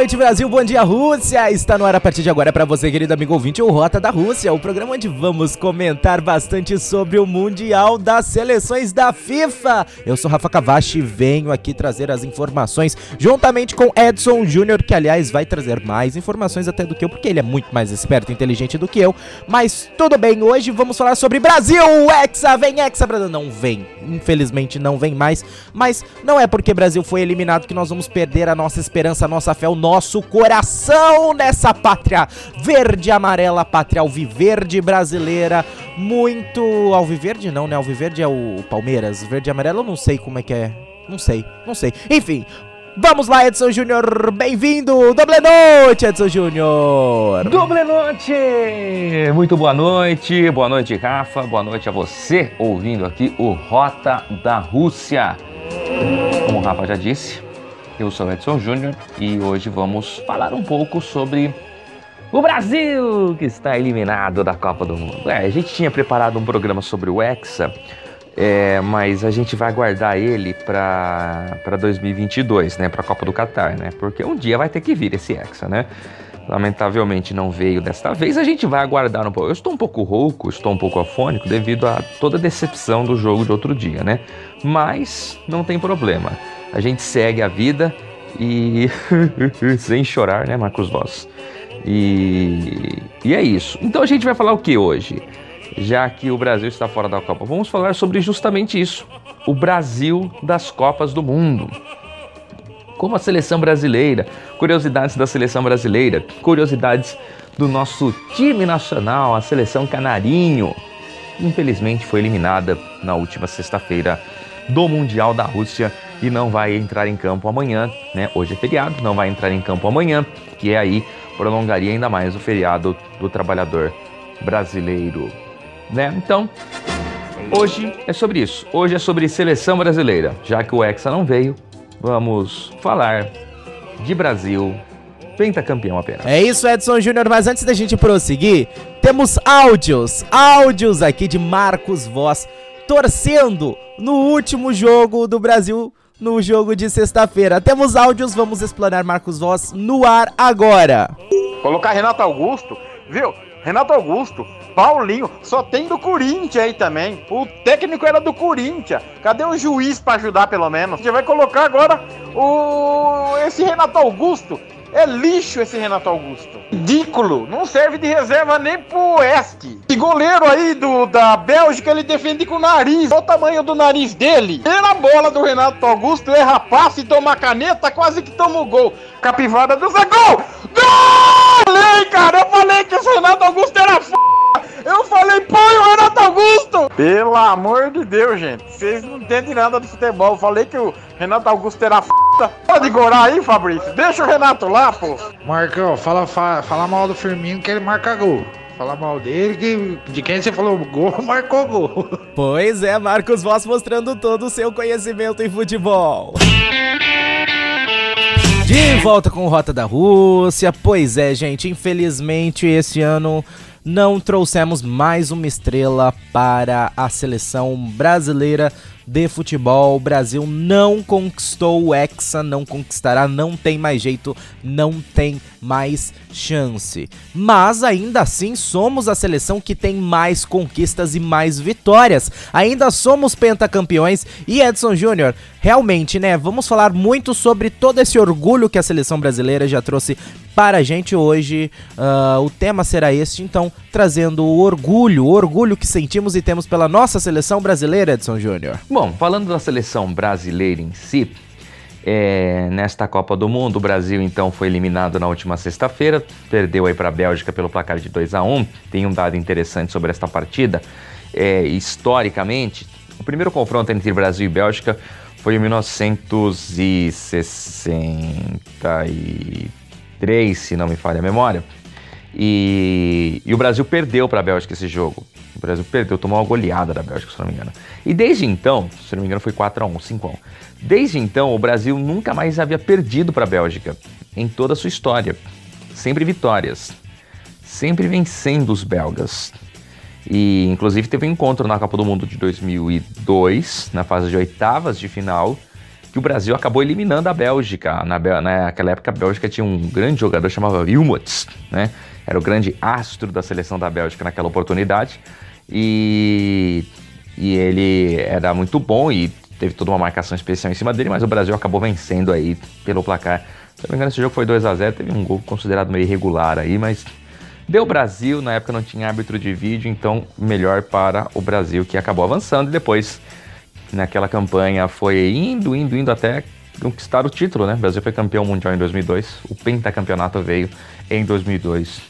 Noite, Brasil. Bom dia, Rússia. Está no ar a partir de agora para você, querido amigo ouvinte, o Rota da Rússia, o programa onde vamos comentar bastante sobre o Mundial das Seleções da FIFA. Eu sou Rafa Cavachi e venho aqui trazer as informações juntamente com Edson Júnior, que aliás vai trazer mais informações até do que eu, porque ele é muito mais esperto e inteligente do que eu. Mas tudo bem, hoje vamos falar sobre Brasil. Hexa, vem Hexa, Brasil. Não vem, infelizmente não vem mais, mas não é porque Brasil foi eliminado que nós vamos perder a nossa esperança, a nossa fé, o nosso coração nessa pátria verde amarela, pátria alviverde brasileira. Muito alviverde não, né? Alviverde é o Palmeiras, verde e amarelo eu não sei como é que é. Não sei, não sei. Enfim, Vamos lá, Edson Júnior, bem-vindo! Doble noite, Edson Júnior! Doble noite! Muito boa noite, boa noite, Rafa, boa noite a você ouvindo aqui o Rota da Rússia. Como o Rafa já disse, eu sou Edson Júnior e hoje vamos falar um pouco sobre o Brasil que está eliminado da Copa do Mundo. É, a gente tinha preparado um programa sobre o Hexa, é, mas a gente vai aguardar ele para 2022, né, para a Copa do Catar, né? Porque um dia vai ter que vir esse Hexa, né? Lamentavelmente não veio desta vez, a gente vai aguardar um pouco. Eu estou um pouco rouco, estou um pouco afônico devido a toda a decepção do jogo de outro dia, né? Mas não tem problema a gente segue a vida e sem chorar, né, Marcos Voss? E, e é isso. Então a gente vai falar o que hoje? Já que o Brasil está fora da Copa, vamos falar sobre justamente isso: o Brasil das Copas do Mundo. Como a seleção brasileira, curiosidades da seleção brasileira, curiosidades do nosso time nacional, a seleção Canarinho. Infelizmente foi eliminada na última sexta-feira do Mundial da Rússia e não vai entrar em campo amanhã, né? Hoje é feriado, não vai entrar em campo amanhã, que é aí prolongaria ainda mais o feriado do trabalhador brasileiro, né? Então, hoje é sobre isso. Hoje é sobre seleção brasileira. Já que o Hexa não veio, vamos falar de Brasil pentacampeão apenas. É isso, Edson Júnior, mas antes da gente prosseguir, temos áudios, áudios aqui de Marcos Voz torcendo no último jogo do Brasil no jogo de sexta-feira. Temos áudios, vamos explanar Marcos Voz no ar agora. Colocar Renato Augusto, viu? Renato Augusto, Paulinho, só tem do Corinthians aí também. O técnico era do Corinthians. Cadê o juiz para ajudar pelo menos? A gente vai colocar agora o esse Renato Augusto. É lixo esse Renato Augusto. Ridículo. Não serve de reserva nem pro Oeste. Esse goleiro aí do, da Bélgica, ele defende com o nariz. Olha o tamanho do nariz dele. Pela bola do Renato Augusto, erra passe toma caneta, quase que toma o gol. Capivada do Zé. Gol! Gol! Falei, cara, eu falei que esse Renato Augusto era f... Eu falei, põe o Renato Augusto! Pelo amor de Deus, gente. Vocês não entendem nada de futebol. Eu falei que o Renato Augusto era f. Pode gorar aí, Fabrício? Deixa o Renato lá, pô. Marcão, fala, fala, fala mal do Firmino que ele marca gol. Fala mal dele, que de quem você falou gol, marcou gol. Pois é, Marcos Voss mostrando todo o seu conhecimento em futebol. De volta com o Rota da Rússia. Pois é, gente, infelizmente esse ano não trouxemos mais uma estrela para a seleção brasileira de futebol. O Brasil não conquistou o Hexa, não conquistará, não tem mais jeito, não tem mais chance. Mas ainda assim somos a seleção que tem mais conquistas e mais vitórias. Ainda somos pentacampeões e Edson Júnior, realmente, né? Vamos falar muito sobre todo esse orgulho que a seleção brasileira já trouxe para a gente hoje. Uh, o tema será este, então, trazendo o orgulho, o orgulho que sentimos e temos pela nossa seleção brasileira, Edson Júnior. Bom, falando da seleção brasileira em si, é, nesta Copa do Mundo, o Brasil então foi eliminado na última sexta-feira, perdeu aí para a Bélgica pelo placar de 2 a 1 Tem um dado interessante sobre esta partida. É, historicamente, o primeiro confronto entre Brasil e Bélgica foi em 1960 e 2003, se não me falha a memória. E, e o Brasil perdeu para a Bélgica esse jogo. O Brasil perdeu, tomou uma goleada da Bélgica, se não me engano. E desde então, se não me engano, foi 4x1, 5x1. Desde então, o Brasil nunca mais havia perdido para a Bélgica em toda a sua história. Sempre vitórias. Sempre vencendo os belgas. E inclusive teve um encontro na Copa do Mundo de 2002, na fase de oitavas de final, que o Brasil acabou eliminando a Bélgica. Na, naquela época a Bélgica tinha um grande jogador chamado Wilmots, né? Era o grande astro da seleção da Bélgica naquela oportunidade. E, e ele era muito bom e teve toda uma marcação especial em cima dele, mas o Brasil acabou vencendo aí pelo placar. Se não me engano, esse jogo foi 2 a 0 teve um gol considerado meio irregular aí, mas deu Brasil, na época não tinha árbitro de vídeo, então melhor para o Brasil que acabou avançando e depois naquela campanha foi indo, indo, indo até conquistar o título, né? O Brasil foi campeão mundial em 2002, o pentacampeonato veio em 2002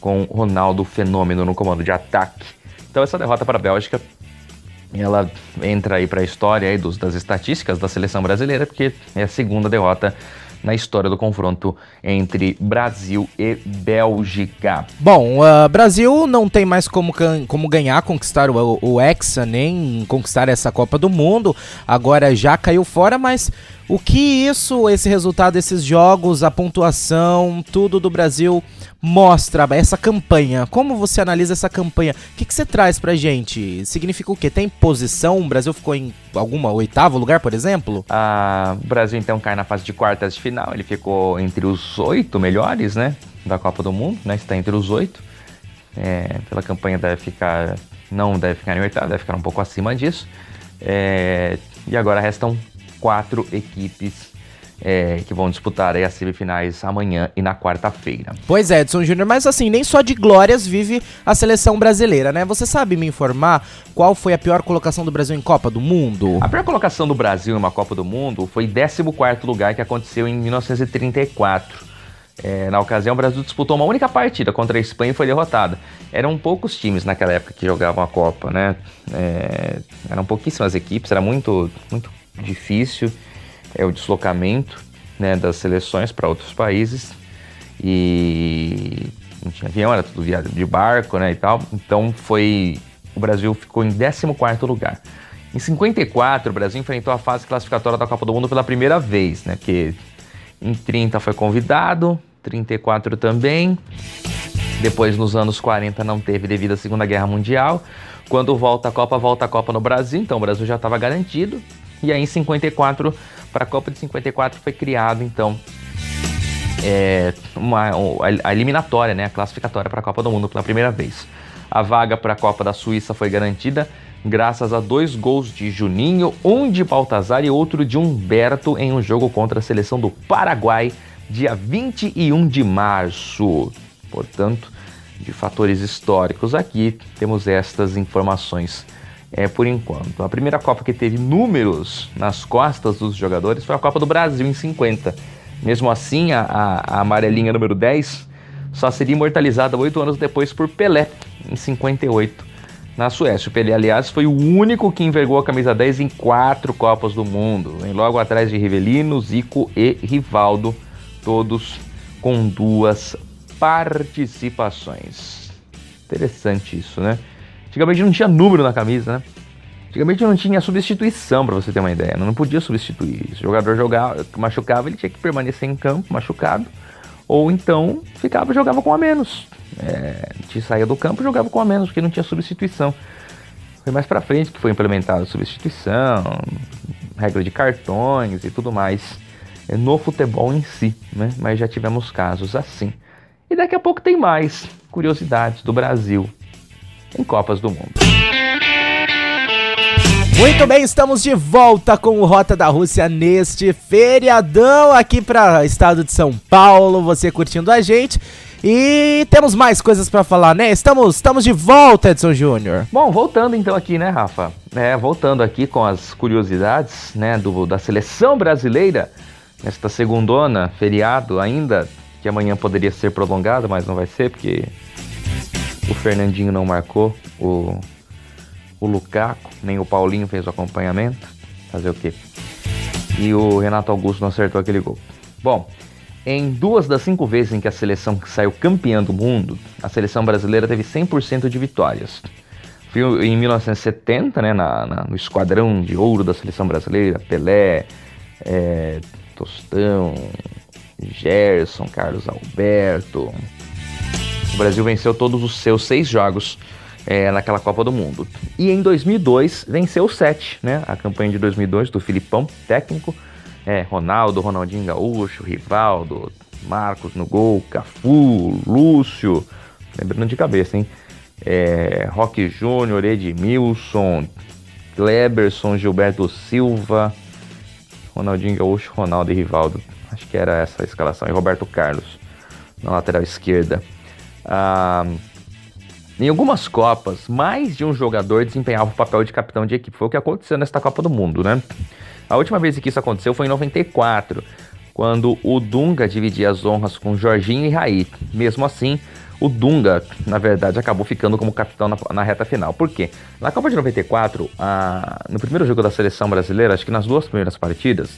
com Ronaldo Fenômeno no comando de ataque. Então essa derrota para a Bélgica, ela entra aí para a história aí dos, das estatísticas da seleção brasileira, porque é a segunda derrota na história do confronto entre Brasil e Bélgica. Bom, uh, Brasil não tem mais como, como ganhar, conquistar o, o Hexa, nem conquistar essa Copa do Mundo. Agora já caiu fora, mas o que isso, esse resultado desses jogos, a pontuação, tudo do Brasil mostra essa campanha? Como você analisa essa campanha? O que, que você traz pra gente? Significa o quê? Tem posição? O Brasil ficou em alguma oitavo lugar, por exemplo? Ah, o Brasil então cai na fase de quartas de final. Ele ficou entre os oito melhores, né? Da Copa do Mundo, né? Está entre os oito. É, pela campanha deve ficar. Não deve ficar em oitavo, deve ficar um pouco acima disso. É, e agora restam quatro equipes é, que vão disputar as semifinais amanhã e na quarta-feira. Pois é, Edson Júnior, mas assim, nem só de glórias vive a seleção brasileira, né? Você sabe me informar qual foi a pior colocação do Brasil em Copa do Mundo? A pior colocação do Brasil em uma Copa do Mundo foi 14 lugar que aconteceu em 1934. É, na ocasião, o Brasil disputou uma única partida contra a Espanha e foi derrotado. Eram poucos times naquela época que jogavam a Copa, né? É, eram pouquíssimas equipes, era muito, muito difícil é o deslocamento né, das seleções para outros países e não tinha avião, era tudo viado de barco né, e tal. Então foi o Brasil ficou em 14º lugar. Em 54, o Brasil enfrentou a fase classificatória da Copa do Mundo pela primeira vez, né? Que em 30 foi convidado, 34 também. Depois, nos anos 40, não teve devido à Segunda Guerra Mundial. Quando volta a Copa, volta a Copa no Brasil, então o Brasil já estava garantido. E aí, em 54, para a Copa de 54 foi criado então é, uma, a eliminatória, né, a classificatória para a Copa do Mundo pela primeira vez. A vaga para a Copa da Suíça foi garantida graças a dois gols de Juninho, um de Baltazar e outro de Humberto em um jogo contra a seleção do Paraguai, dia 21 de março. Portanto, de fatores históricos aqui, temos estas informações é, por enquanto. A primeira Copa que teve números nas costas dos jogadores foi a Copa do Brasil em 50. Mesmo assim, a, a, amarelinha número 10 só seria imortalizada oito anos depois por Pelé, em 58, na Suécia. O Pelé, aliás, foi o único que envergou a camisa 10 em quatro Copas do Mundo, em logo atrás de Rivelino, Zico e Rivaldo, todos com duas participações. Interessante isso, né? Antigamente não tinha número na camisa, né? Antigamente não tinha substituição, para você ter uma ideia. Não podia substituir. Se o jogador jogava, machucava, ele tinha que permanecer em campo machucado. Ou então ficava jogava com a menos. É, te saía do campo jogava com a menos, porque não tinha substituição. Foi mais para frente que foi implementada substituição, regra de cartões e tudo mais é, no futebol em si, né? Mas já tivemos casos assim. E daqui a pouco tem mais curiosidades do Brasil em Copas do Mundo. Muito bem, estamos de volta com o Rota da Rússia neste feriadão aqui para estado de São Paulo, você curtindo a gente. E temos mais coisas para falar, né? Estamos, estamos de volta, Edson Júnior. Bom, voltando então aqui, né, Rafa? É, voltando aqui com as curiosidades, né, do, da seleção brasileira nesta segundona, feriado ainda, que amanhã poderia ser prolongado, mas não vai ser porque o Fernandinho não marcou, o, o Lukaku, nem o Paulinho fez o acompanhamento. Fazer o quê? E o Renato Augusto não acertou aquele gol. Bom, Em duas das cinco vezes em que a seleção saiu campeã do mundo, a seleção brasileira teve 100% de vitórias. Foi em 1970, né, na, na, no esquadrão de ouro da seleção brasileira, Pelé, é, Tostão, Gerson, Carlos Alberto. O Brasil venceu todos os seus seis jogos é, naquela Copa do Mundo. E em 2002 venceu sete, né? A campanha de 2002 do Filipão, técnico, é, Ronaldo, Ronaldinho Gaúcho, Rivaldo, Marcos no gol, Cafu, Lúcio, lembrando de cabeça, hein? É, Roque Júnior, Edmilson, Kleberson, Gilberto Silva, Ronaldinho Gaúcho, Ronaldo e Rivaldo. Acho que era essa a escalação. E Roberto Carlos na lateral esquerda. Ah, em algumas Copas, mais de um jogador desempenhava o papel de capitão de equipe. Foi o que aconteceu nesta Copa do Mundo, né? A última vez que isso aconteceu foi em 94, quando o Dunga dividia as honras com Jorginho e Raí. Mesmo assim, o Dunga, na verdade, acabou ficando como capitão na, na reta final. Por quê? Na Copa de 94, a, no primeiro jogo da seleção brasileira, acho que nas duas primeiras partidas,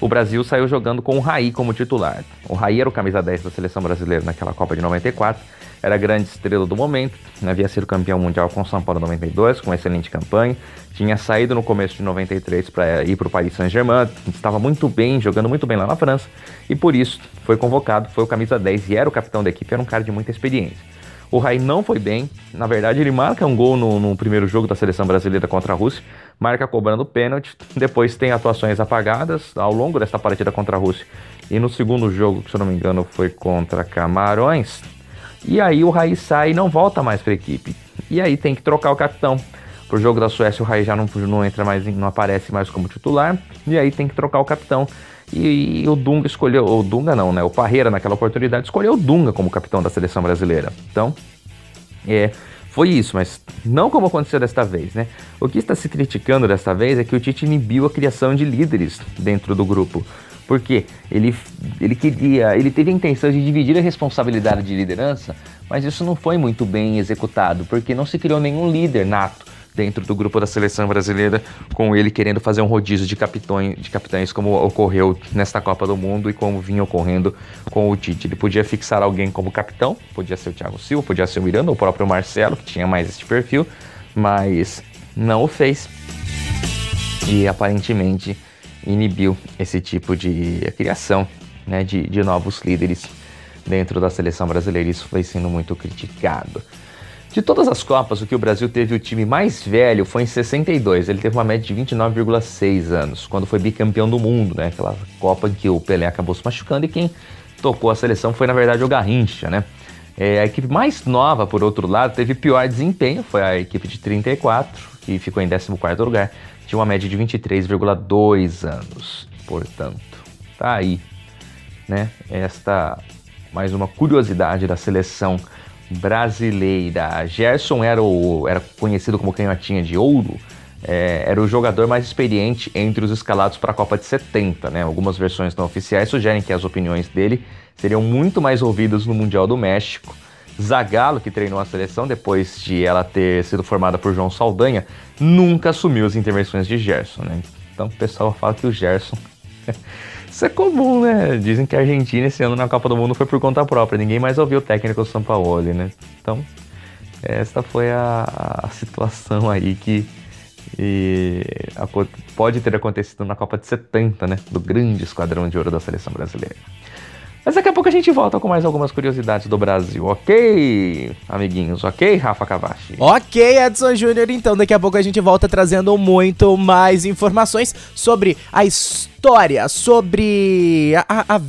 o Brasil saiu jogando com o Raí como titular. O Raí era o camisa 10 da seleção brasileira naquela Copa de 94 era a grande estrela do momento, havia sido campeão mundial com São Paulo em 92, com excelente campanha, tinha saído no começo de 93 para ir para o Paris Saint-Germain, estava muito bem, jogando muito bem lá na França, e por isso foi convocado, foi o camisa 10 e era o capitão da equipe, era um cara de muita experiência. O Raí não foi bem, na verdade ele marca um gol no, no primeiro jogo da seleção brasileira contra a Rússia, marca cobrando pênalti, depois tem atuações apagadas ao longo dessa partida contra a Rússia. E no segundo jogo, que se eu não me engano foi contra Camarões, e aí o Raí sai e não volta mais para a equipe. E aí tem que trocar o capitão. Pro jogo da Suécia o Raí já não, não entra mais, não aparece mais como titular. E aí tem que trocar o capitão. E, e, o Dunga escolheu, o Dunga não, né? O Parreira naquela oportunidade escolheu o Dunga como capitão da seleção brasileira. Então, é, foi isso, mas não como aconteceu desta vez, né? O que está se criticando desta vez é que o Tite inibiu a criação de líderes dentro do grupo. Porque ele, ele queria, ele teve a intenção de dividir a responsabilidade de liderança, mas isso não foi muito bem executado, porque não se criou nenhum líder nato dentro do grupo da seleção brasileira, com ele querendo fazer um rodízio de capitães, de capitães como ocorreu nesta Copa do Mundo e como vinha ocorrendo com o Tite. Ele podia fixar alguém como capitão, podia ser o Thiago Silva, podia ser o Miranda, o próprio Marcelo, que tinha mais este perfil, mas não o fez. E aparentemente inibiu esse tipo de criação né, de, de novos líderes dentro da seleção brasileira. Isso foi sendo muito criticado. De todas as Copas, o que o Brasil teve o time mais velho foi em 62. Ele teve uma média de 29,6 anos, quando foi bicampeão do mundo, né? Aquela Copa em que o Pelé acabou se machucando e quem tocou a seleção foi, na verdade, o Garrincha, né? É, a equipe mais nova, por outro lado, teve pior desempenho, foi a equipe de 34, que ficou em 14º lugar tinha uma média de 23,2 anos. Portanto, tá aí, né? Esta mais uma curiosidade da seleção brasileira. Gerson era, o, era conhecido como canhotinha de ouro, é, era o jogador mais experiente entre os escalados para a Copa de 70. Né? Algumas versões não oficiais sugerem que as opiniões dele seriam muito mais ouvidas no Mundial do México. Zagallo, que treinou a seleção depois de ela ter sido formada por João Saldanha, nunca assumiu as intervenções de Gerson, né? Então o pessoal fala que o Gerson. Isso é comum, né? Dizem que a Argentina esse ano na Copa do Mundo foi por conta própria, ninguém mais ouviu o técnico do Sampaoli, né? Então, essa foi a, a situação aí que e, a, pode ter acontecido na Copa de 70, né? Do grande esquadrão de ouro da seleção brasileira. Mas daqui a pouco a gente volta com mais algumas curiosidades do Brasil, ok, amiguinhos? Ok, Rafa Cavachi? Ok, Edson Júnior. Então, daqui a pouco a gente volta trazendo muito mais informações sobre a história, sobre a, a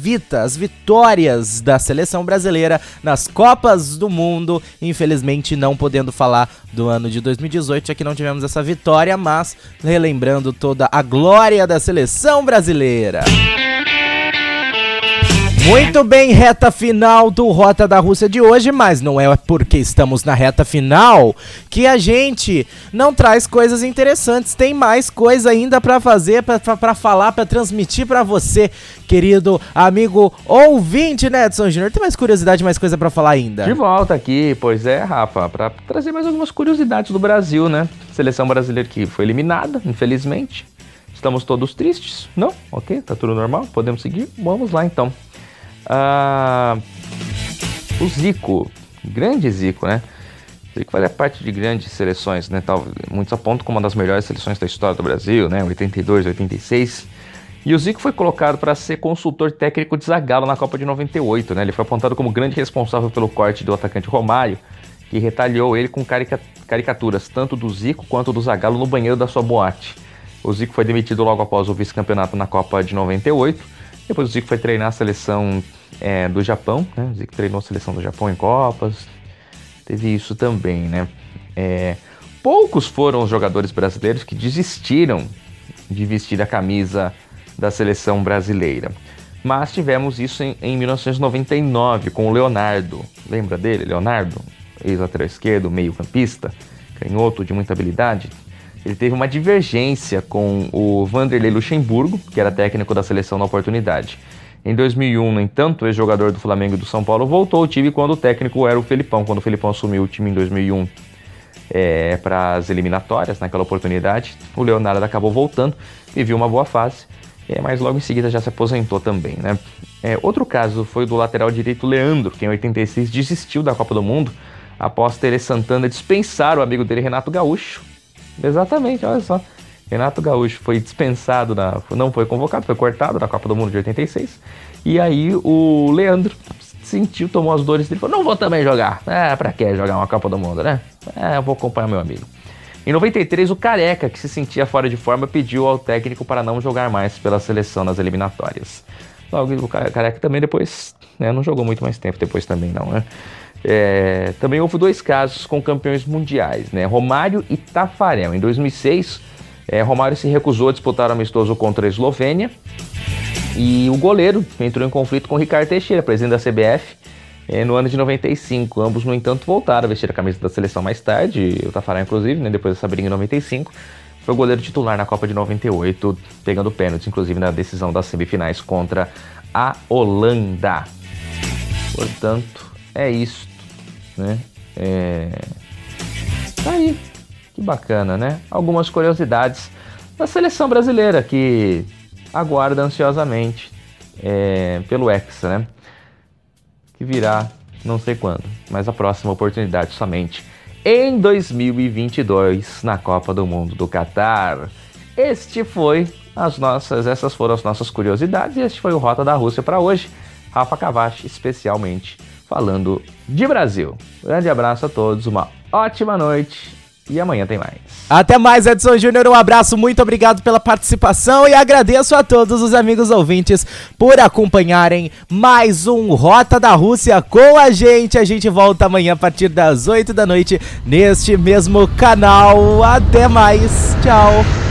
as vitórias da seleção brasileira nas Copas do Mundo. Infelizmente, não podendo falar do ano de 2018, já que não tivemos essa vitória, mas relembrando toda a glória da seleção brasileira. Muito bem, reta final do Rota da Rússia de hoje, mas não é porque estamos na reta final que a gente não traz coisas interessantes. Tem mais coisa ainda para fazer, para falar, para transmitir para você, querido amigo ouvinte, né, Edson Júnior? Tem mais curiosidade, mais coisa para falar ainda? De volta aqui, pois é, Rafa, para trazer mais algumas curiosidades do Brasil, né? Seleção brasileira que foi eliminada, infelizmente. Estamos todos tristes? Não? Ok, tá tudo normal? Podemos seguir? Vamos lá então. Ah, o Zico, grande Zico, né? Zico fazia parte de grandes seleções, né? Tal, muitos apontam como uma das melhores seleções da história do Brasil, né? 82, 86. E o Zico foi colocado para ser consultor técnico de Zagallo na Copa de 98, né? Ele foi apontado como grande responsável pelo corte do atacante Romário, que retalhou ele com carica caricaturas tanto do Zico quanto do Zagallo no banheiro da sua boate. O Zico foi demitido logo após o vice-campeonato na Copa de 98. Depois o Zico foi treinar a seleção é, do Japão, né? O Zico treinou a seleção do Japão em Copas. Teve isso também, né? É, poucos foram os jogadores brasileiros que desistiram de vestir a camisa da seleção brasileira. Mas tivemos isso em, em 1999 com o Leonardo. Lembra dele, Leonardo? Ex-lateral esquerdo, meio-campista, canhoto de muita habilidade. Ele teve uma divergência com o Vanderlei Luxemburgo, que era técnico da seleção na oportunidade. Em 2001, no entanto, o ex-jogador do Flamengo e do São Paulo voltou ao time quando o técnico era o Felipão, quando o Felipão assumiu o time em 2001 é, para as eliminatórias, naquela oportunidade. O Leonardo acabou voltando, viveu uma boa fase, é, mas logo em seguida já se aposentou também. Né? É, outro caso foi do lateral direito Leandro, que em 86 desistiu da Copa do Mundo após Tere Santana dispensar o amigo dele Renato Gaúcho. Exatamente, olha só. Renato Gaúcho foi dispensado, na, não foi convocado, foi cortado na Copa do Mundo de 86. E aí o Leandro sentiu, tomou as dores dele e falou: Não vou também jogar. É, pra que jogar uma Copa do Mundo, né? É, eu vou acompanhar meu amigo. Em 93, o Careca, que se sentia fora de forma, pediu ao técnico para não jogar mais pela seleção nas eliminatórias. Logo, o Careca também depois, né, não jogou muito mais tempo depois também não, né? É, também houve dois casos com campeões mundiais, né? Romário e Tafarel. Em 2006, é, Romário se recusou a disputar o amistoso contra a Eslovênia e o goleiro entrou em conflito com Ricardo Teixeira, presidente da CBF, é, no ano de 95. Ambos, no entanto, voltaram a vestir a camisa da seleção mais tarde, o Tafarel inclusive, né, depois dessa briga em 95. Foi o goleiro titular na Copa de 98, pegando pênaltis, inclusive na decisão das semifinais contra a Holanda. Portanto, é isso, né? É... Tá aí. Que bacana, né? Algumas curiosidades da seleção brasileira que aguarda ansiosamente é, pelo Hexa, né? Que virá não sei quando, mas a próxima oportunidade somente em 2022 na Copa do Mundo do Catar. Este foi as nossas, essas foram as nossas curiosidades e este foi o Rota da Rússia para hoje. Rafa Cavachi especialmente falando de Brasil. Grande abraço a todos, uma ótima noite e amanhã tem mais. Até mais, Edson Júnior. Um abraço, muito obrigado pela participação e agradeço a todos os amigos ouvintes por acompanharem mais um Rota da Rússia com a gente. A gente volta amanhã a partir das 8 da noite neste mesmo canal. Até mais, tchau.